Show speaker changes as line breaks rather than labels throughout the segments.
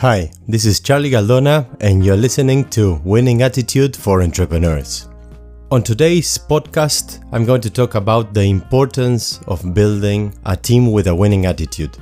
Hi, this is Charlie Galdona, and you're listening to Winning Attitude for Entrepreneurs. On today's podcast, I'm going to talk about the importance of building a team with a winning attitude.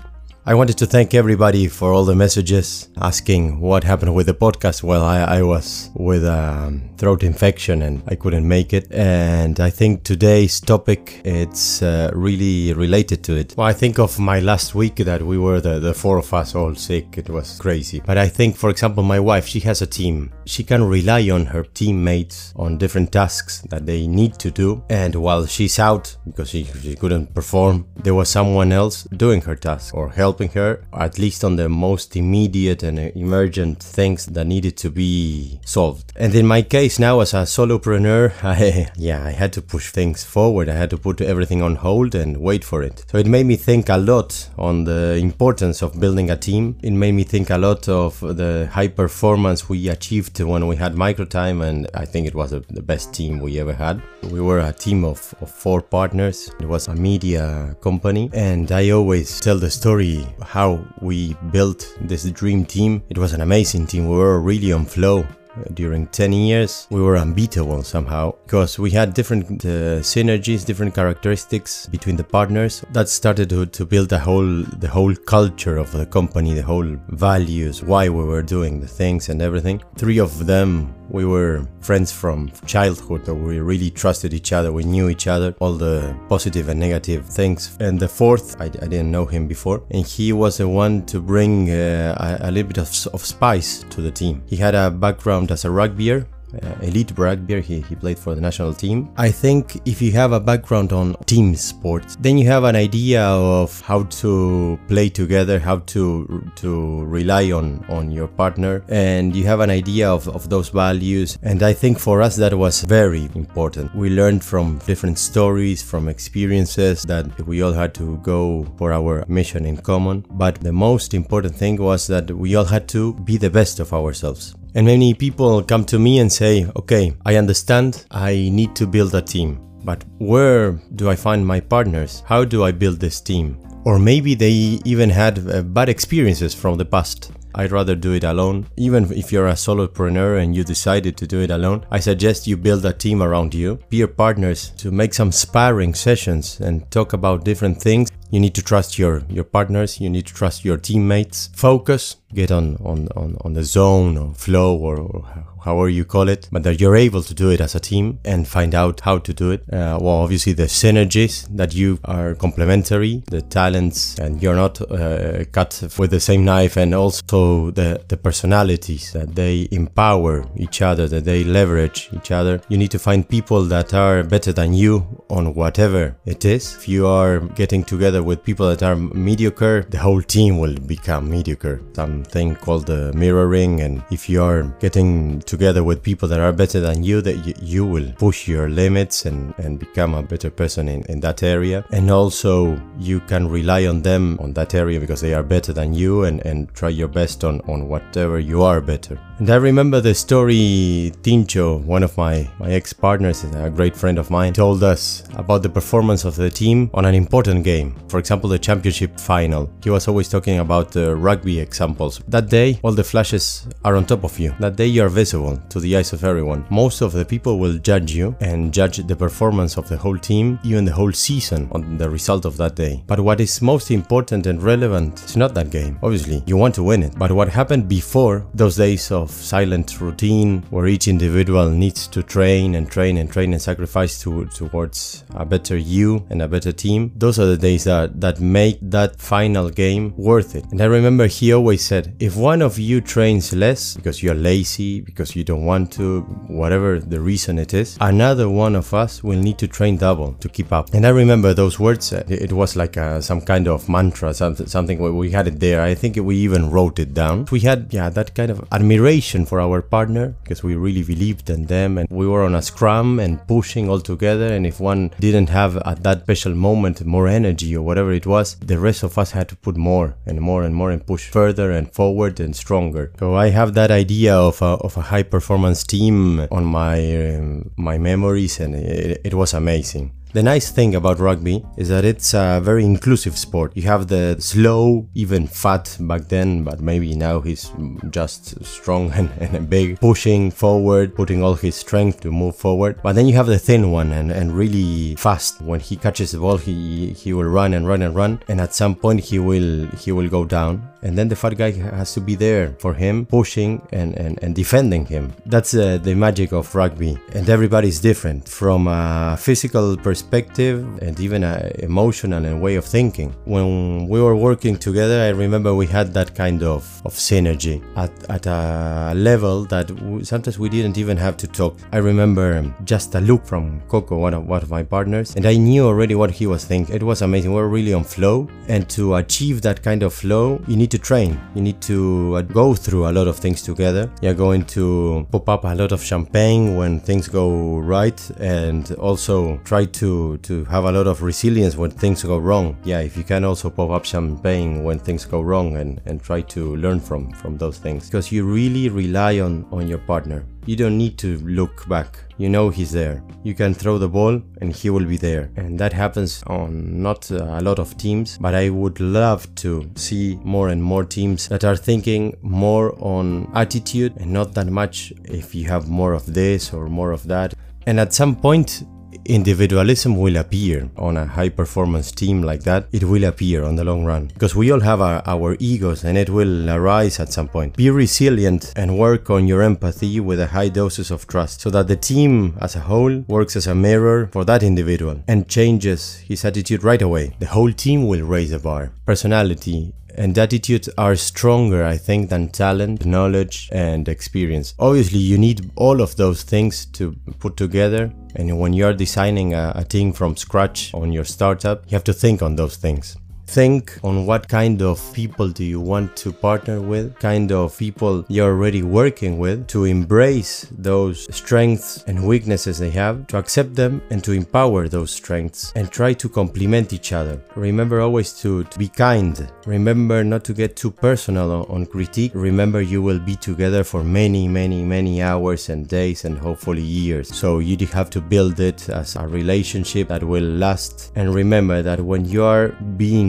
I wanted to thank everybody for all the messages asking what happened with the podcast. Well, I, I was with a throat infection and I couldn't make it. And I think today's topic it's uh, really related to it. Well, I think of my last week that we were the, the four of us all sick. It was crazy. But I think, for example, my wife, she has a team. She can rely on her teammates on different tasks that they need to do. And while she's out because she, she couldn't perform, there was someone else doing her task or helping helping her, at least on the most immediate and emergent things that needed to be solved. And in my case now as a solopreneur, I, yeah, I had to push things forward. I had to put everything on hold and wait for it. So it made me think a lot on the importance of building a team. It made me think a lot of the high performance we achieved when we had microtime and I think it was a, the best team we ever had. We were a team of, of four partners. It was a media company and I always tell the story how we built this dream team. It was an amazing team. We were really on flow during 10 years we were unbeatable somehow because we had different uh, synergies different characteristics between the partners that started to, to build a whole the whole culture of the company the whole values why we were doing the things and everything three of them we were friends from childhood we really trusted each other we knew each other all the positive and negative things. And the fourth i, I didn't know him before and he was the one to bring uh, a, a, little bit of, of spice to the team. He had a background as a rugbyer uh, elite rugby. He, he played for the national team. I think if you have a background on team sports, then you have an idea of how to play together, how to to rely on on your partner, and you have an idea of, of those values. And I think for us that was very important. We learned from different stories, from experiences that we all had to go for our mission in common. But the most important thing was that we all had to be the best of ourselves. And many people come to me and say, okay, I understand, I need to build a team. But where do I find my partners? How do I build this team? Or maybe they even had uh, bad experiences from the past. I'd rather do it alone. Even if you're a solopreneur and you decided to do it alone, I suggest you build a team around you, peer partners to make some sparring sessions and talk about different things. You need to trust your, your partners, you need to trust your teammates. Focus, get on, on, on, on the zone or flow or, or however you call it, but that you're able to do it as a team and find out how to do it. Uh, well, obviously the synergies that you are complementary, the talents, and you're not uh, cut with the same knife, and also the the personalities that they empower each other, that they leverage each other. You need to find people that are better than you on whatever it is. If you are getting together with people that are mediocre, the whole team will become mediocre. Something called the mirroring, and if you are getting together with people that are better than you that you, will push your limits and, and become a better person in, in that area and also you can rely on them on that area because they are better than you and, and try your best on, on whatever you are better and I remember the story Tincho, one of my, my ex-partners, a great friend of mine, told us about the performance of the team on an important game. For example, the championship final. He was always talking about the rugby examples. That day, all the flashes are on top of you. That day you are visible to the eyes of everyone. Most of the people will judge you and judge the performance of the whole team, even the whole season on the result of that day. But what is most important and relevant is not that game. Obviously, you want to win it. But what happened before those days of silent routine where each individual needs to train and train and train and sacrifice to, towards a better you and a better team. Those are the days that, that make that final game worth it. And I remember he always said, if one of you trains less because you're lazy, because you don't want to, whatever the reason it is, another one of us will need to train double to keep up. And I remember those words. Uh, it was like a, some kind of mantra, something, something we had it there. I think we even wrote it down. We had, yeah, that kind of admiration for our partner because we really believed in them and we were on a scrum and pushing all together and if one didn't have at that special moment more energy or whatever it was the rest of us had to put more and more and more and push further and forward and stronger. So i have that idea of a, of a high performance team on my um, my memories and it, it was amazing The nice thing about rugby is that it's a very inclusive sport. You have the slow, even fat back then, but maybe now he's just strong and, and big, pushing forward, putting all his strength to move forward. But then you have the thin one and, and really fast. When he catches the ball, he he will run and run and run, and at some point he will he will go down and then the fat guy has to be there for him pushing and, and, and defending him. That's uh, the magic of rugby. And everybody's different from a physical perspective and even a emotional and way of thinking. When we were working together i remember we had that kind of, of synergy at, at a level that sometimes we didn't even have to talk. I remember just a look from coco one of, one of my partners and i knew already what he was thinking. It was amazing. We were really on flow. And to achieve that kind of flow you need need to train. You need to uh, go through a lot of things together. You're going to pop up a lot of champagne when things go right and also try to, to have a lot of resilience when things go wrong. Yeah, if you can also pop up champagne when things go wrong and, and try to learn from, from those things. Because you really rely on, on your partner. You don't need to look back. You know he's there. You can throw the ball and he will be there. And that happens on not uh, a lot of teams, but I would love to see more and more teams that are thinking more on attitude and not that much if you have more of this or more of that. And at some point, individualism will appear on a high performance team like that. It will appear on the long run because we all have our, our, egos and it will arise at some point. Be resilient and work on your empathy with a high doses of trust so that the team as a whole works as a mirror for that individual and changes his attitude right away. The whole team will raise the bar. Personality and attitude are stronger, I think, than talent, knowledge, and experience. Obviously, you need all of those things to put together. And when you're designing a, a team from scratch on your startup, you have to think on those things. Think on what kind of people do you want to partner with, kind of people you're already working with, to embrace those strengths and weaknesses they have, to accept them and to empower those strengths and try to complement each other. Remember always to, to be kind. Remember not to get too personal on, on critique. Remember you will be together for many, many, many hours and days and hopefully years. So you have to build it as a relationship that will last. And remember that when you are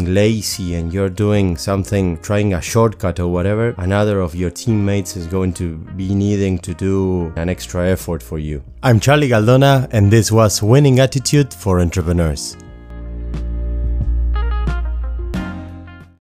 lazy and you're doing something, trying a shortcut or whatever, another of your teammates is going to be needing to do an extra effort for you. I'm Charlie Galdona, and this was Winning Attitude for Entrepreneurs.